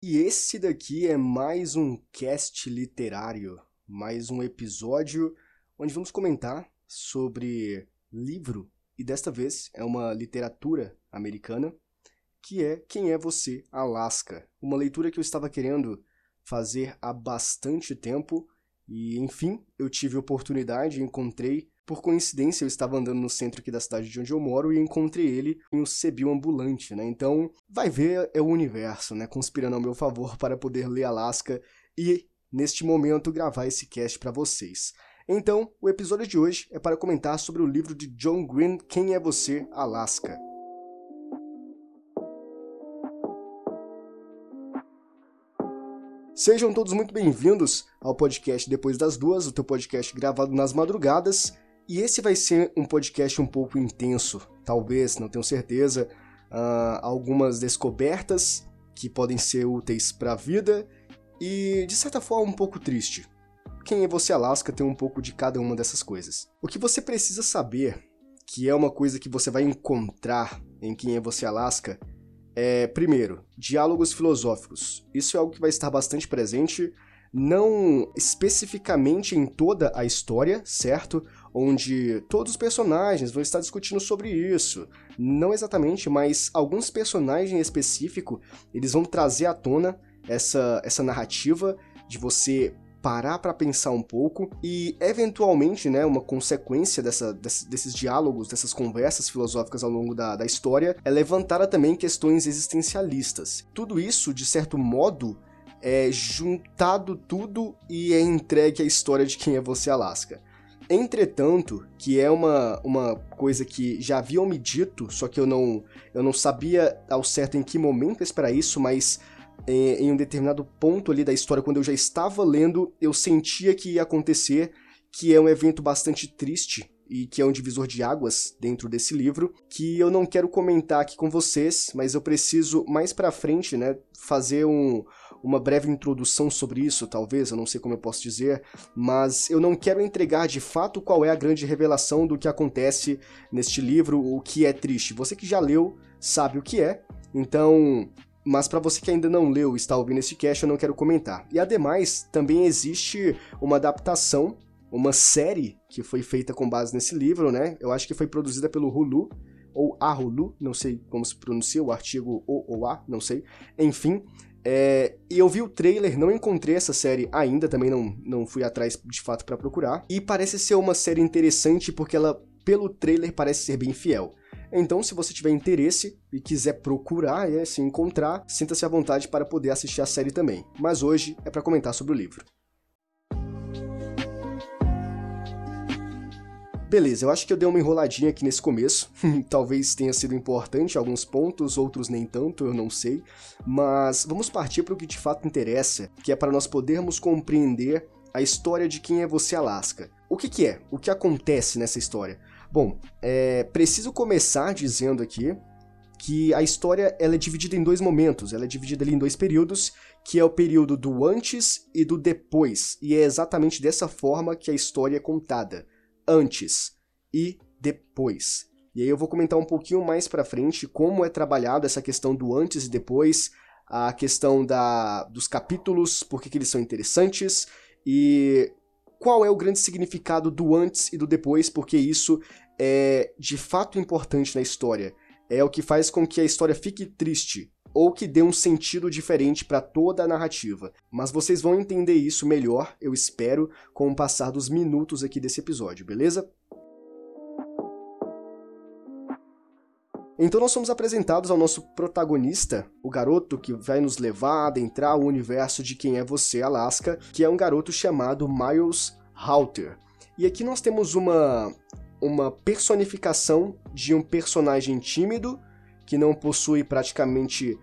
E esse daqui é mais um cast literário, mais um episódio onde vamos comentar sobre livro, e desta vez é uma literatura americana, que é Quem é Você, Alaska. Uma leitura que eu estava querendo fazer há bastante tempo e, enfim, eu tive oportunidade encontrei por coincidência, eu estava andando no centro aqui da cidade de onde eu moro e encontrei ele em um cebil ambulante, né? Então, vai ver, é o universo, né? Conspirando ao meu favor para poder ler Alaska e, neste momento, gravar esse cast para vocês. Então, o episódio de hoje é para comentar sobre o livro de John Green, Quem é Você, Alaska. Sejam todos muito bem-vindos ao podcast Depois das Duas, o teu podcast gravado nas madrugadas. E esse vai ser um podcast um pouco intenso, talvez, não tenho certeza. Uh, algumas descobertas que podem ser úteis para a vida e, de certa forma, um pouco triste. Quem é você, Alaska, tem um pouco de cada uma dessas coisas. O que você precisa saber, que é uma coisa que você vai encontrar em Quem é você, Alaska, é, primeiro, diálogos filosóficos. Isso é algo que vai estar bastante presente não especificamente em toda a história, certo? Onde todos os personagens vão estar discutindo sobre isso. Não exatamente, mas alguns personagens em específico, eles vão trazer à tona essa, essa narrativa de você parar para pensar um pouco e eventualmente, né, uma consequência dessa, desses diálogos, dessas conversas filosóficas ao longo da, da história é levantar também questões existencialistas. Tudo isso, de certo modo, é juntado tudo e é entregue a história de quem é você, Alaska. Entretanto, que é uma, uma coisa que já haviam me dito, só que eu não, eu não sabia ao certo em que momento esperar isso, mas é, em um determinado ponto ali da história, quando eu já estava lendo, eu sentia que ia acontecer, que é um evento bastante triste e que é um divisor de águas dentro desse livro, que eu não quero comentar aqui com vocês, mas eu preciso mais para frente, né, fazer um, uma breve introdução sobre isso, talvez, eu não sei como eu posso dizer, mas eu não quero entregar de fato qual é a grande revelação do que acontece neste livro, o que é triste. Você que já leu sabe o que é, então mas para você que ainda não leu e está ouvindo esse cast, eu não quero comentar. E ademais, também existe uma adaptação, uma série que foi feita com base nesse livro, né? Eu acho que foi produzida pelo Hulu, ou a Hulu, não sei como se pronuncia o artigo O ou A, não sei. Enfim, é, e eu vi o trailer, não encontrei essa série ainda, também não, não fui atrás de fato para procurar. E parece ser uma série interessante porque ela, pelo trailer, parece ser bem fiel. Então, se você tiver interesse e quiser procurar e se encontrar, sinta-se à vontade para poder assistir a série também. Mas hoje é para comentar sobre o livro. Beleza, eu acho que eu dei uma enroladinha aqui nesse começo. Talvez tenha sido importante alguns pontos, outros nem tanto, eu não sei. Mas vamos partir para o que de fato interessa, que é para nós podermos compreender a história de quem é você, Alaska. O que, que é? O que acontece nessa história? Bom, é preciso começar dizendo aqui que a história ela é dividida em dois momentos, ela é dividida ali em dois períodos, que é o período do antes e do depois, e é exatamente dessa forma que a história é contada antes e depois. E aí eu vou comentar um pouquinho mais para frente como é trabalhado essa questão do antes e depois, a questão da, dos capítulos, por que, eles são interessantes e qual é o grande significado do antes e do depois, porque isso é de fato importante na história. É o que faz com que a história fique triste ou que dê um sentido diferente para toda a narrativa. Mas vocês vão entender isso melhor, eu espero, com o passar dos minutos aqui desse episódio, beleza? Então nós somos apresentados ao nosso protagonista, o garoto que vai nos levar a adentrar o universo de Quem é Você, Alaska, que é um garoto chamado Miles Halter. E aqui nós temos uma uma personificação de um personagem tímido que não possui praticamente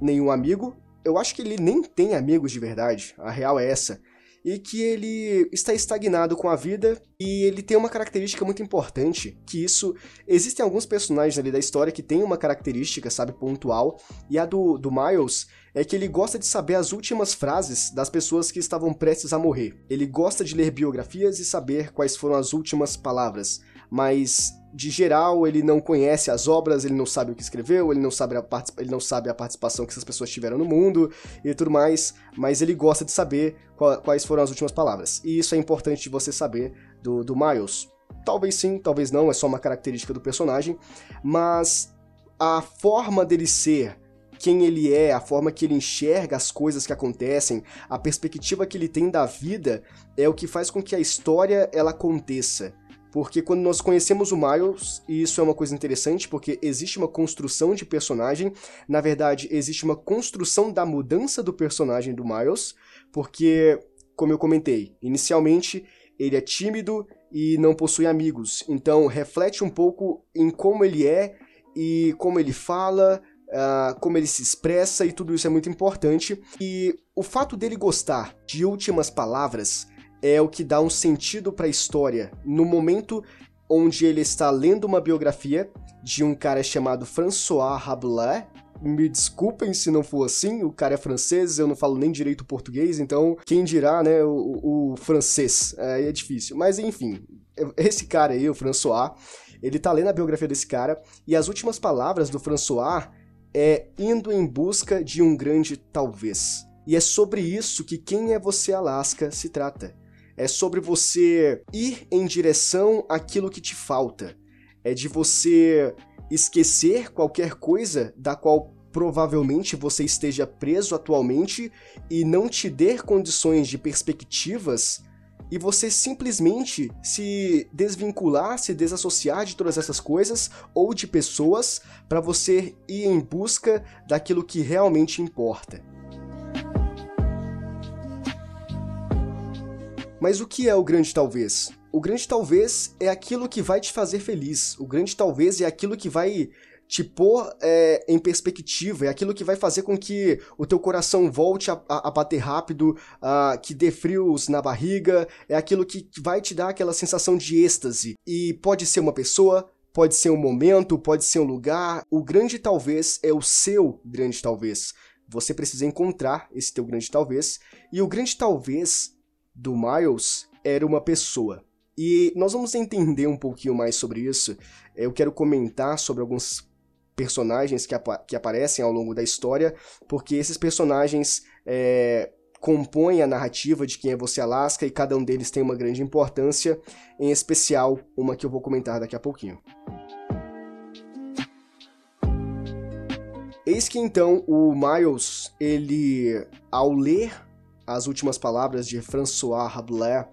nenhum amigo. Eu acho que ele nem tem amigos de verdade, a real é essa. E que ele está estagnado com a vida e ele tem uma característica muito importante, que isso existem alguns personagens ali da história que tem uma característica, sabe, pontual, e a do, do Miles é que ele gosta de saber as últimas frases das pessoas que estavam prestes a morrer. Ele gosta de ler biografias e saber quais foram as últimas palavras, mas de geral ele não conhece as obras, ele não sabe o que escreveu, ele não sabe a, ele não sabe a participação que essas pessoas tiveram no mundo e tudo mais, mas ele gosta de saber qual, quais foram as últimas palavras. E isso é importante de você saber do, do Miles. Talvez sim, talvez não, é só uma característica do personagem, mas a forma dele ser, quem ele é, a forma que ele enxerga as coisas que acontecem, a perspectiva que ele tem da vida é o que faz com que a história ela aconteça. Porque quando nós conhecemos o Miles, e isso é uma coisa interessante, porque existe uma construção de personagem, na verdade, existe uma construção da mudança do personagem do Miles, porque, como eu comentei, inicialmente ele é tímido e não possui amigos, então reflete um pouco em como ele é e como ele fala, uh, como ele se expressa, e tudo isso é muito importante. E o fato dele gostar de últimas palavras é o que dá um sentido para a história no momento onde ele está lendo uma biografia de um cara chamado François Rabelais. Me desculpem se não for assim, o cara é francês, eu não falo nem direito português, então quem dirá, né, o, o francês, é, é difícil. Mas enfim, esse cara aí, o François, ele tá lendo a biografia desse cara, e as últimas palavras do François é indo em busca de um grande talvez. E é sobre isso que Quem é Você Alaska se trata é sobre você ir em direção àquilo que te falta. É de você esquecer qualquer coisa da qual provavelmente você esteja preso atualmente e não te der condições de perspectivas e você simplesmente se desvincular, se desassociar de todas essas coisas ou de pessoas para você ir em busca daquilo que realmente importa. Mas o que é o grande talvez? O grande talvez é aquilo que vai te fazer feliz. O grande talvez é aquilo que vai te pôr é, em perspectiva, é aquilo que vai fazer com que o teu coração volte a, a, a bater rápido, a, que dê frios na barriga, é aquilo que vai te dar aquela sensação de êxtase. E pode ser uma pessoa, pode ser um momento, pode ser um lugar. O grande talvez é o seu grande talvez. Você precisa encontrar esse teu grande talvez. E o grande talvez do Miles era uma pessoa. E nós vamos entender um pouquinho mais sobre isso. Eu quero comentar sobre alguns personagens que, que aparecem ao longo da história, porque esses personagens é, compõem a narrativa de quem é você Alaska e cada um deles tem uma grande importância, em especial uma que eu vou comentar daqui a pouquinho. Eis que então o Miles, ele, ao ler as últimas palavras de François Rabelais,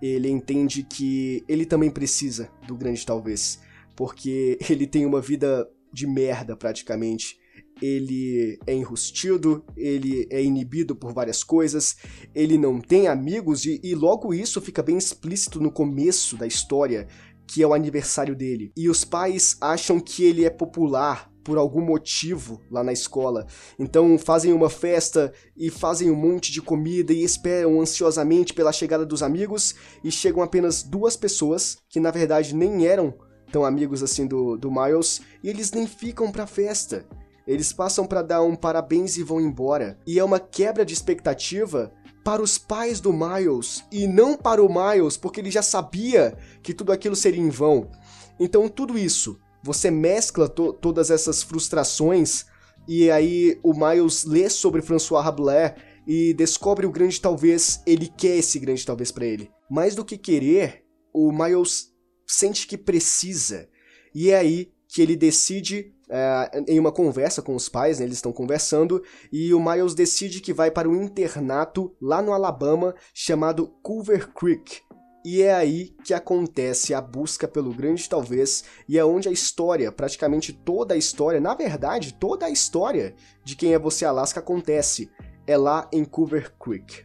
ele entende que ele também precisa do grande talvez, porque ele tem uma vida de merda praticamente. Ele é enrustido, ele é inibido por várias coisas, ele não tem amigos e, e logo isso fica bem explícito no começo da história, que é o aniversário dele. E os pais acham que ele é popular por algum motivo lá na escola. Então fazem uma festa e fazem um monte de comida e esperam ansiosamente pela chegada dos amigos e chegam apenas duas pessoas que na verdade nem eram tão amigos assim do, do Miles e eles nem ficam pra festa. Eles passam para dar um parabéns e vão embora. E é uma quebra de expectativa para os pais do Miles e não para o Miles, porque ele já sabia que tudo aquilo seria em vão. Então tudo isso você mescla to todas essas frustrações e aí o Miles lê sobre François Rabelais e descobre o grande talvez, ele quer esse grande talvez para ele. Mais do que querer, o Miles sente que precisa. E é aí que ele decide, é, em uma conversa com os pais, né, eles estão conversando, e o Miles decide que vai para um internato lá no Alabama chamado Culver Creek. E é aí que acontece a busca pelo grande talvez, e é onde a história, praticamente toda a história, na verdade, toda a história de quem é você Alaska acontece. É lá em Cover Creek.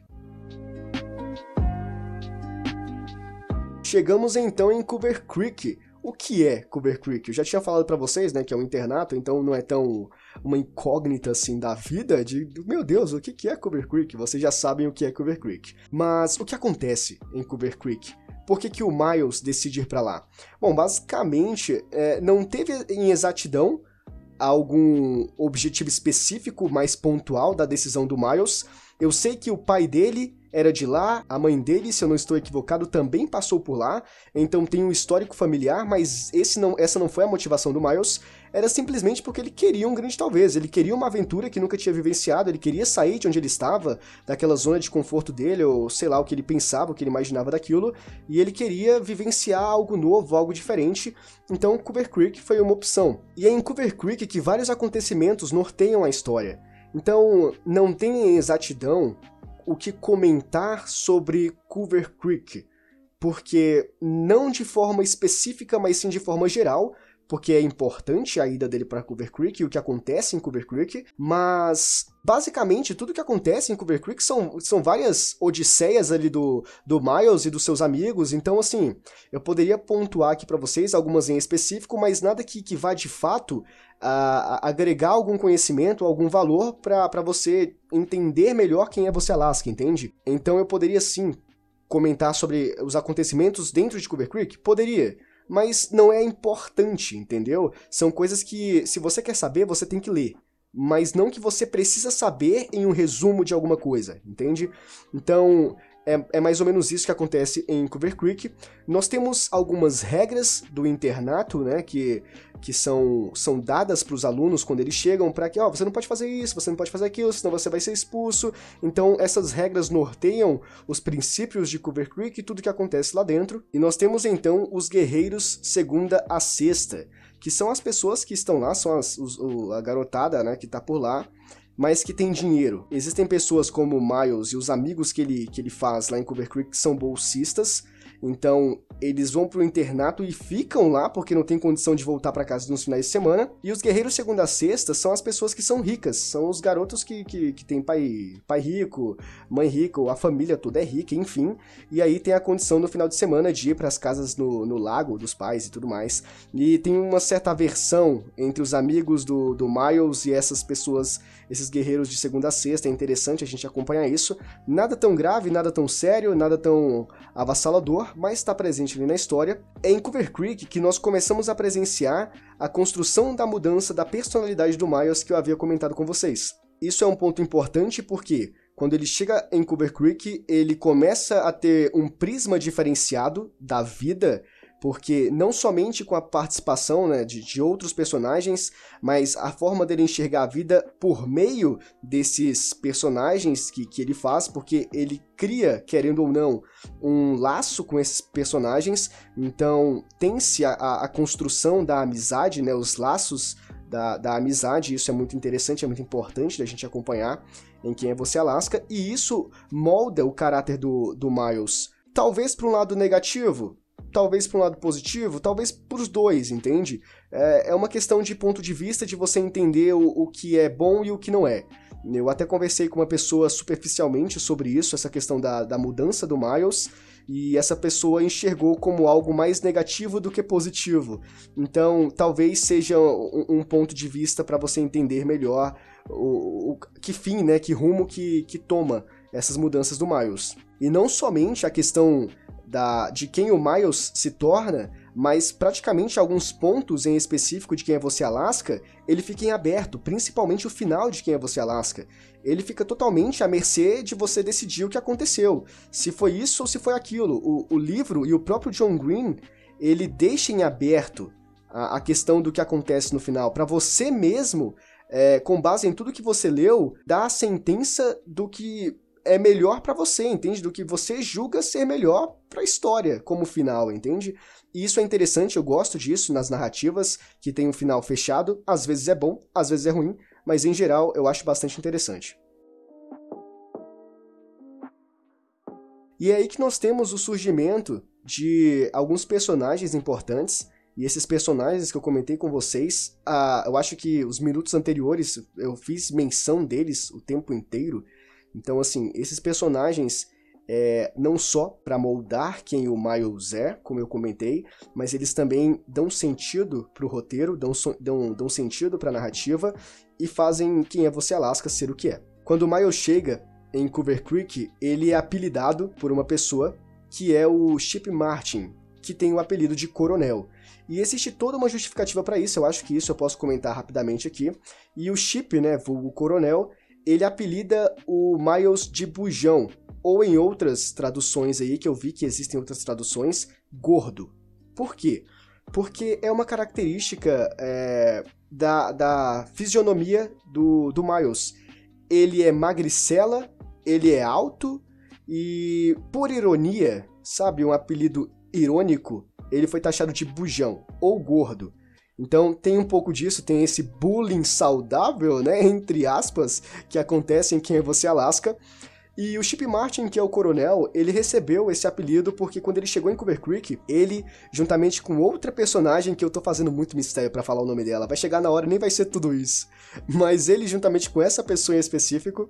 Chegamos então em Cover Creek, o que é Cover Creek? Eu já tinha falado para vocês, né, que é um internato, então não é tão uma incógnita assim da vida de, meu Deus, o que é Cover Creek? Vocês já sabem o que é Cover Creek. Mas o que acontece em Cover Creek? Por que, que o Miles decide ir para lá? Bom, basicamente, é, não teve em exatidão algum objetivo específico mais pontual da decisão do Miles. Eu sei que o pai dele era de lá, a mãe dele, se eu não estou equivocado, também passou por lá, então tem um histórico familiar, mas esse não, essa não foi a motivação do Miles, era simplesmente porque ele queria um grande talvez, ele queria uma aventura que nunca tinha vivenciado, ele queria sair de onde ele estava, daquela zona de conforto dele, ou sei lá o que ele pensava, o que ele imaginava daquilo, e ele queria vivenciar algo novo, algo diferente, então Cover Creek foi uma opção. E é em Cover Creek que vários acontecimentos norteiam a história. Então, não tem exatidão o que comentar sobre Cover Creek, porque não de forma específica, mas sim de forma geral, porque é importante a ida dele para Cover Creek e o que acontece em Cover Creek, mas basicamente tudo que acontece em Cover Creek são, são várias odisseias ali do, do Miles e dos seus amigos, então assim, eu poderia pontuar aqui para vocês algumas em específico, mas nada que, que vá de fato a, a agregar algum conhecimento, algum valor para você entender melhor quem é você Alaska, entende? Então eu poderia sim comentar sobre os acontecimentos dentro de Cover Creek? Poderia mas não é importante, entendeu? São coisas que, se você quer saber, você tem que ler. Mas não que você precisa saber em um resumo de alguma coisa, entende? Então, é, é, mais ou menos isso que acontece em Cover Creek. Nós temos algumas regras do internato, né, que, que são, são dadas para os alunos quando eles chegam para que, ó, oh, você não pode fazer isso, você não pode fazer aquilo, senão você vai ser expulso. Então, essas regras norteiam os princípios de Cover Creek e tudo que acontece lá dentro. E nós temos então os guerreiros segunda a sexta, que são as pessoas que estão lá, são as, os, a garotada, né, que tá por lá mas que tem dinheiro. Existem pessoas como o Miles e os amigos que ele, que ele faz lá em Cover Creek que são bolsistas, então, eles vão pro internato e ficam lá porque não tem condição de voltar para casa nos finais de semana. E os guerreiros segunda a sexta são as pessoas que são ricas, são os garotos que, que, que têm pai, pai rico, mãe rica, a família toda é rica, enfim. E aí tem a condição no final de semana de ir para as casas no, no lago dos pais e tudo mais. E tem uma certa aversão entre os amigos do, do Miles e essas pessoas, esses guerreiros de segunda a sexta. É interessante a gente acompanhar isso. Nada tão grave, nada tão sério, nada tão avassalador mas está presente ali na história, é em Cover Creek que nós começamos a presenciar a construção da mudança da personalidade do Miles que eu havia comentado com vocês. Isso é um ponto importante porque quando ele chega em Cover Creek, ele começa a ter um prisma diferenciado da vida porque não somente com a participação né, de, de outros personagens, mas a forma dele enxergar a vida por meio desses personagens que, que ele faz, porque ele cria, querendo ou não, um laço com esses personagens, então tem-se a, a, construção da amizade, né, os laços da, da amizade, isso é muito interessante, é muito importante da gente acompanhar em Quem é Você Alaska, e isso molda o caráter do, do Miles. Talvez para um lado negativo, talvez para um lado positivo, talvez para os dois, entende? É, é, uma questão de ponto de vista de você entender o, o que é bom e o que não é. Eu até conversei com uma pessoa superficialmente sobre isso, essa questão da, da mudança do Miles, e essa pessoa enxergou como algo mais negativo do que positivo. Então, talvez seja um, um ponto de vista para você entender melhor o, o, que fim, né, que rumo que, que toma essas mudanças do Miles. E não somente a questão da, de quem o Miles se torna, mas praticamente alguns pontos em específico de quem é você Alaska, ele fica em aberto, principalmente o final de quem é você Alaska. Ele fica totalmente à mercê de você decidir o que aconteceu, se foi isso ou se foi aquilo. O, o livro e o próprio John Green, ele deixa em aberto a, a questão do que acontece no final, para você mesmo, é, com base em tudo que você leu, dar a sentença do que é melhor para você, entende? Do que você julga ser melhor para a história como final, entende? E isso é interessante, eu gosto disso nas narrativas que tem um final fechado, às vezes é bom, às vezes é ruim, mas em geral eu acho bastante interessante. E é aí que nós temos o surgimento de alguns personagens importantes, e esses personagens que eu comentei com vocês, ah, eu acho que os minutos anteriores eu fiz menção deles o tempo inteiro, então, assim, esses personagens, é, não só para moldar quem o Miles é, como eu comentei, mas eles também dão sentido pro roteiro, dão, dão, dão sentido pra narrativa e fazem quem é você Alaska ser o que é. Quando o Miles chega em Cover Creek, ele é apelidado por uma pessoa que é o Chip Martin, que tem o apelido de Coronel. E existe toda uma justificativa para isso, eu acho que isso eu posso comentar rapidamente aqui. E o Chip, né, o Coronel, ele apelida o Miles de Bujão, ou em outras traduções aí, que eu vi que existem outras traduções, gordo. Por quê? Porque é uma característica é, da, da fisionomia do, do Miles. Ele é magricela, ele é alto e, por ironia, sabe, um apelido irônico, ele foi taxado de bujão ou gordo. Então tem um pouco disso, tem esse bullying saudável, né, entre aspas, que acontece em Quem é Você Alaska. E o Chip Martin, que é o coronel, ele recebeu esse apelido porque quando ele chegou em Cooper Creek, ele, juntamente com outra personagem que eu tô fazendo muito mistério para falar o nome dela, vai chegar na hora e nem vai ser tudo isso. Mas ele, juntamente com essa pessoa em específico,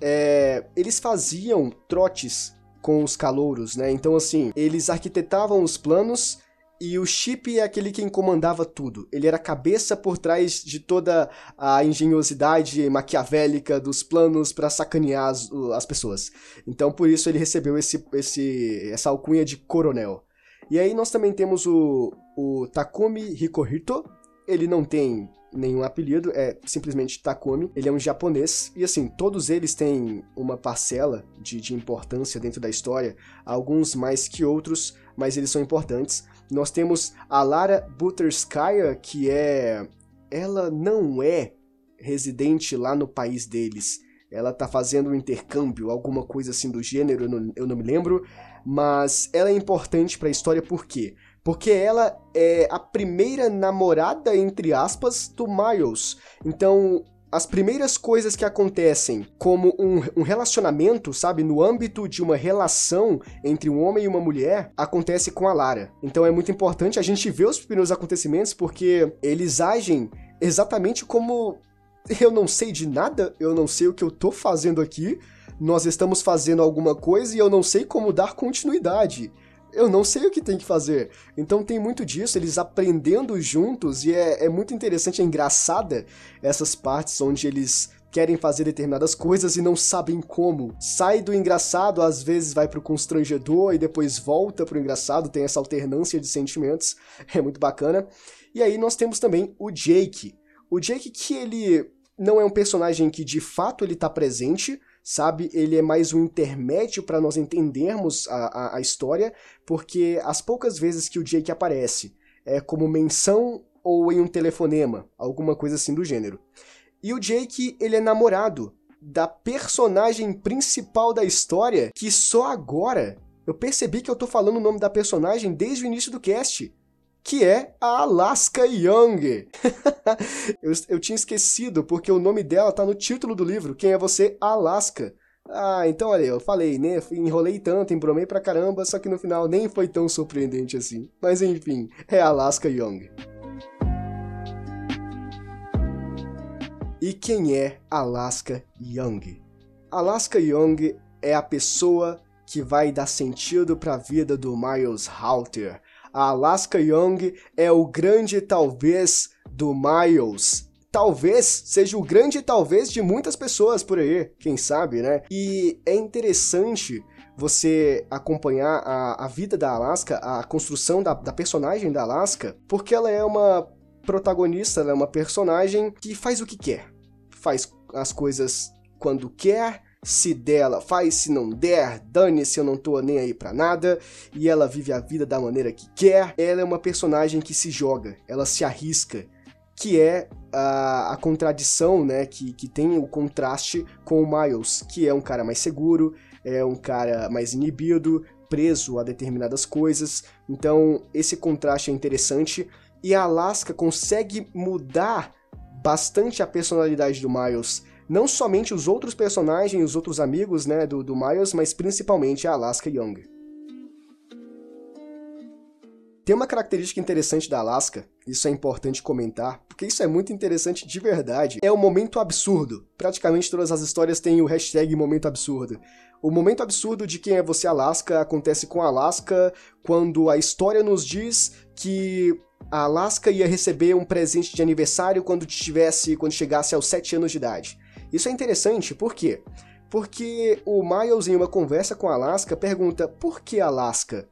é, eles faziam trotes com os calouros, né? Então, assim, eles arquitetavam os planos e o Chip é aquele quem comandava tudo. Ele era a cabeça por trás de toda a engenhosidade maquiavélica dos planos para sacanear as, as, pessoas. Então, por isso ele recebeu esse, esse, essa alcunha de coronel. E aí nós também temos o, o Takumi Hikohito. Ele não tem nenhum apelido, é simplesmente Takumi. Ele é um japonês e assim, todos eles têm uma parcela de, de importância dentro da história, alguns mais que outros, mas eles são importantes. Nós temos a Lara Butterskaya, que é. Ela não é residente lá no país deles. Ela tá fazendo um intercâmbio, alguma coisa assim do gênero, eu não, eu não me lembro. Mas ela é importante para a história por quê? Porque ela é a primeira namorada, entre aspas, do Miles. Então, as primeiras coisas que acontecem como um, um, relacionamento, sabe, no âmbito de uma relação entre um homem e uma mulher, acontece com a Lara. Então é muito importante a gente ver os primeiros acontecimentos porque eles agem exatamente como eu não sei de nada, eu não sei o que eu tô fazendo aqui, nós estamos fazendo alguma coisa e eu não sei como dar continuidade eu não sei o que tem que fazer. Então tem muito disso, eles aprendendo juntos, e é, é muito interessante, é engraçada essas partes onde eles querem fazer determinadas coisas e não sabem como. Sai do engraçado, às vezes vai pro constrangedor e depois volta pro engraçado, tem essa alternância de sentimentos, é muito bacana. E aí nós temos também o Jake. O Jake que ele não é um personagem que de fato ele tá presente, sabe? Ele é mais um intermédio para nós entendermos a, a, a, história, porque as poucas vezes que o Jake aparece é como menção ou em um telefonema, alguma coisa assim do gênero. E o Jake, ele é namorado da personagem principal da história, que só agora eu percebi que eu tô falando o nome da personagem desde o início do cast que é a Alaska Young. eu, eu tinha esquecido, porque o nome dela tá no título do livro, Quem é Você? Alaska. Ah, então olha, eu falei, né? Enrolei tanto, embromei pra caramba, só que no final nem foi tão surpreendente assim. Mas enfim, é Alaska Young. E quem é Alaska Young? Alaska Young é a pessoa que vai dar sentido para a vida do Miles Halter, a Alaska Young é o grande talvez do Miles. Talvez seja o grande talvez de muitas pessoas por aí, quem sabe, né? E é interessante você acompanhar a, a vida da Alaska, a construção da, da personagem da Alaska, porque ela é uma protagonista, ela é uma personagem que faz o que quer. Faz as coisas quando quer, se dela, faz se não der, dane-se, eu não tô nem aí pra nada, e ela vive a vida da maneira que quer. Ela é uma personagem que se joga, ela se arrisca, que é a, a contradição, né, que, que tem o contraste com o Miles, que é um cara mais seguro, é um cara mais inibido, preso a determinadas coisas. Então, esse contraste é interessante e a Alaska consegue mudar bastante a personalidade do Miles não somente os outros personagens, os outros amigos né, do, do Miles, mas principalmente a Alaska Young. Tem uma característica interessante da Alaska, isso é importante comentar, porque isso é muito interessante de verdade. É o momento absurdo. Praticamente todas as histórias têm o hashtag momento absurdo. O momento absurdo de quem é você Alaska acontece com Alaska quando a história nos diz que a Alaska ia receber um presente de aniversário quando tivesse, quando chegasse aos 7 anos de idade. Isso é interessante, por quê? Porque o Miles, em uma conversa com Alaska, pergunta por que Alaska?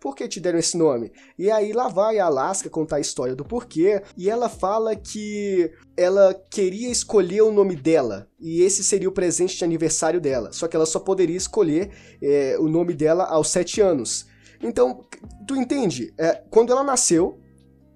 por que te deram esse nome? E aí lá vai a Alaska contar a história do porquê, e ela fala que ela queria escolher o nome dela, e esse seria o presente de aniversário dela, só que ela só poderia escolher é, o nome dela aos sete anos. Então, tu entende? É, quando ela nasceu,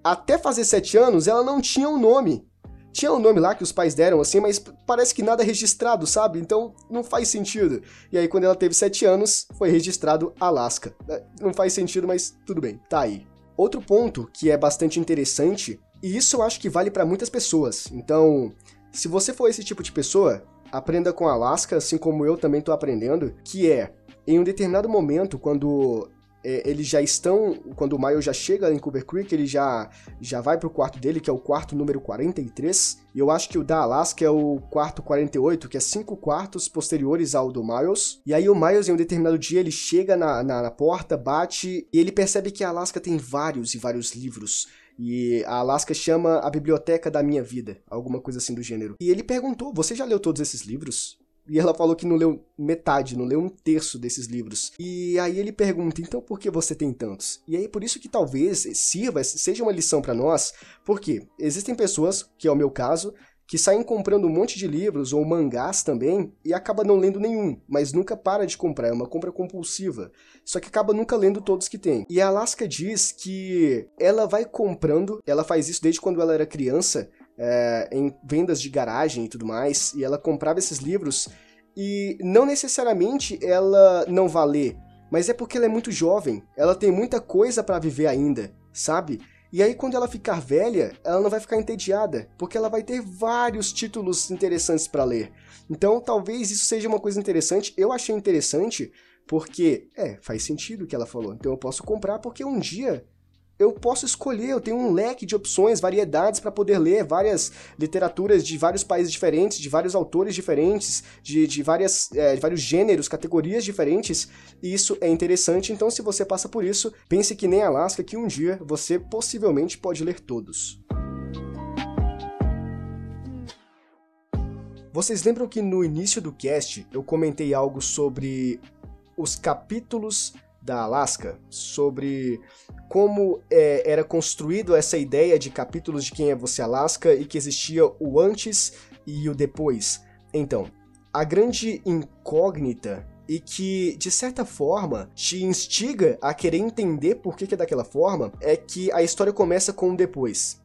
até fazer sete anos, ela não tinha um nome. Tinha um nome lá que os pais deram, assim, mas parece que nada é registrado, sabe? Então não faz sentido. E aí, quando ela teve 7 anos, foi registrado Alaska. É, não faz sentido, mas tudo bem, tá aí. Outro ponto que é bastante interessante, e isso eu acho que vale para muitas pessoas. Então, se você for esse tipo de pessoa, aprenda com Alaska, assim como eu também tô aprendendo, que é em um determinado momento, quando é, eles já estão, quando o Miles já chega em Cooper Creek, ele já, já vai pro quarto dele, que é o quarto número 43, e eu acho que o da Alaska é o quarto 48, que é cinco quartos posteriores ao do Miles, e aí o Miles, em um determinado dia, ele chega na, na, na porta, bate, e ele percebe que a Alaska tem vários e vários livros, e a Alaska chama a biblioteca da minha vida, alguma coisa assim do gênero. E ele perguntou: Você já leu todos esses livros? E ela falou que não leu metade, não leu um terço desses livros. E aí ele pergunta: então por que você tem tantos? E aí por isso que talvez sirva, seja uma lição para nós, porque existem pessoas, que é o meu caso, que saem comprando um monte de livros ou mangás também e acaba não lendo nenhum, mas nunca para de comprar, é uma compra compulsiva. Só que acaba nunca lendo todos que tem. E a Alaska diz que ela vai comprando, ela faz isso desde quando ela era criança, é, em vendas de garagem e tudo mais, e ela comprava esses livros e não necessariamente ela não vai ler, mas é porque ela é muito jovem, ela tem muita coisa para viver ainda, sabe? E aí quando ela ficar velha, ela não vai ficar entediada, porque ela vai ter vários títulos interessantes para ler. Então, talvez isso seja uma coisa interessante. Eu achei interessante porque, é, faz sentido o que ela falou. Então eu posso comprar porque um dia eu posso escolher, eu tenho um leque de opções, variedades para poder ler várias literaturas de vários países diferentes, de vários autores diferentes, de, de, várias, é, de vários gêneros, categorias diferentes, e isso é interessante. Então, se você passa por isso, pense que nem Alaska, que um dia você possivelmente pode ler todos. Vocês lembram que no início do cast eu comentei algo sobre os capítulos da Alaska, sobre como é, era construído essa ideia de capítulos de Quem é Você Alaska e que existia o antes e o depois. Então, a grande incógnita e que, de certa forma, te instiga a querer entender por que, que é daquela forma, é que a história começa com o depois.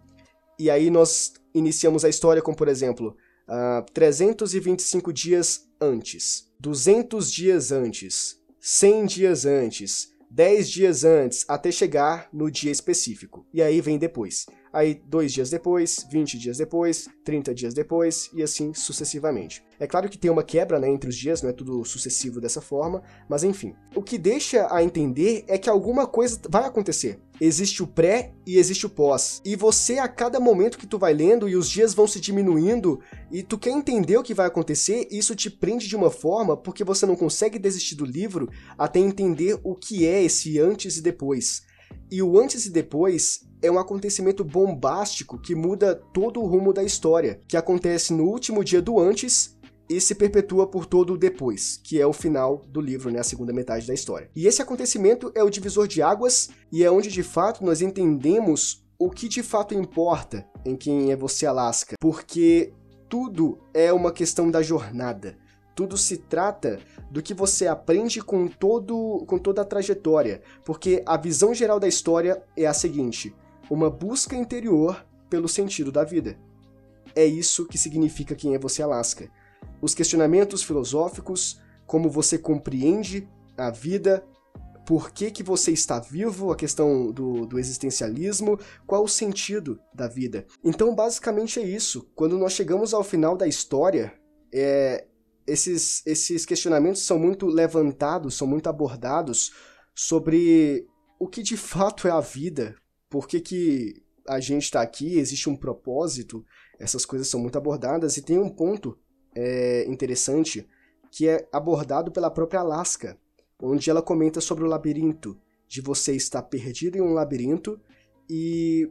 E aí nós iniciamos a história com, por exemplo, uh, ah, 325 dias antes, 200 dias antes, 100 dias antes, 10 dias antes, até chegar no dia específico. E aí vem depois. Aí, dois dias depois, 20 dias depois, 30 dias depois e assim sucessivamente. É claro que tem uma quebra né, entre os dias, não é tudo sucessivo dessa forma, mas enfim. O que deixa a entender é que alguma coisa vai acontecer. Existe o pré e existe o pós. E você, a cada momento que tu vai lendo e os dias vão se diminuindo e tu quer entender o que vai acontecer, isso te prende de uma forma porque você não consegue desistir do livro até entender o que é esse antes e depois. E o antes e depois é um acontecimento bombástico que muda todo o rumo da história, que acontece no último dia do antes e se perpetua por todo o depois, que é o final do livro, né, a segunda metade da história. E esse acontecimento é o divisor de águas e é onde de fato nós entendemos o que de fato importa em quem é você Alaska, porque tudo é uma questão da jornada. Tudo se trata do que você aprende com, todo, com toda a trajetória, porque a visão geral da história é a seguinte: uma busca interior pelo sentido da vida. É isso que significa quem é você Alaska. Os questionamentos filosóficos, como você compreende a vida, por que, que você está vivo, a questão do, do existencialismo, qual o sentido da vida. Então, basicamente é isso. Quando nós chegamos ao final da história, é, esses, esses questionamentos são muito levantados, são muito abordados sobre o que de fato é a vida, por que, que a gente está aqui, existe um propósito, essas coisas são muito abordadas e tem um ponto é, interessante que é abordado pela própria Alaska, onde ela comenta sobre o labirinto, de você estar perdido em um labirinto e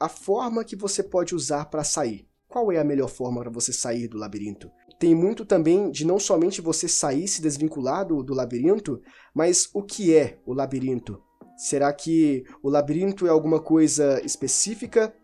a forma que você pode usar para sair. Qual é a melhor forma para você sair do labirinto? Tem muito também de não somente você sair, se desvincular do, do labirinto, mas o que é o labirinto? Será que o labirinto é alguma coisa específica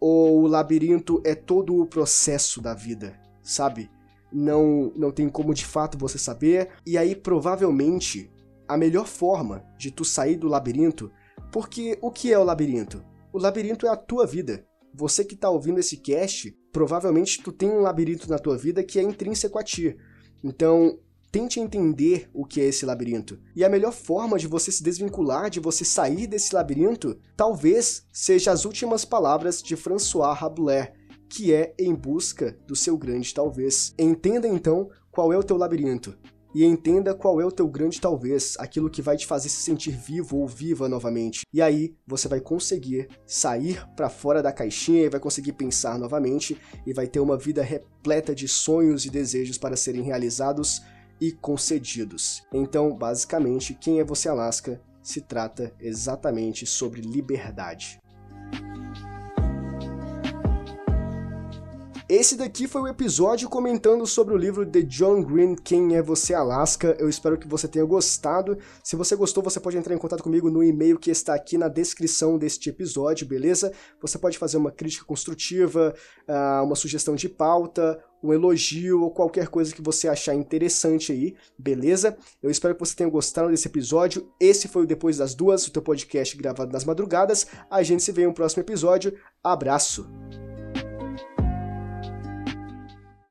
ou o labirinto é todo o processo da vida, sabe? Não não tem como de fato você saber. E aí provavelmente a melhor forma de tu sair do labirinto, porque o que é o labirinto? O labirinto é a tua vida. Você que está ouvindo esse cast, provavelmente tu tem um labirinto na tua vida que é intrínseco a ti. Então, Tente entender o que é esse labirinto. E a melhor forma de você se desvincular, de você sair desse labirinto, talvez seja as últimas palavras de François Rabelais, que é em busca do seu grande talvez. Entenda então qual é o teu labirinto. E entenda qual é o teu grande talvez, aquilo que vai te fazer se sentir vivo ou viva novamente. E aí você vai conseguir sair para fora da caixinha e vai conseguir pensar novamente e vai ter uma vida repleta de sonhos e desejos para serem realizados e concedidos. Então, basicamente, quem é você Alaska se trata exatamente sobre liberdade. Esse daqui foi o episódio comentando sobre o livro de John Green, Quem é Você Alaska. Eu espero que você tenha gostado. Se você gostou, você pode entrar em contato comigo no e-mail que está aqui na descrição deste episódio, beleza? Você pode fazer uma crítica construtiva, ah, uma sugestão de pauta, um elogio ou qualquer coisa que você achar interessante aí, beleza? Eu espero que você tenha gostado desse episódio. Esse foi o Depois das Duas, o teu podcast gravado nas madrugadas. A gente se vê em um próximo episódio. Abraço!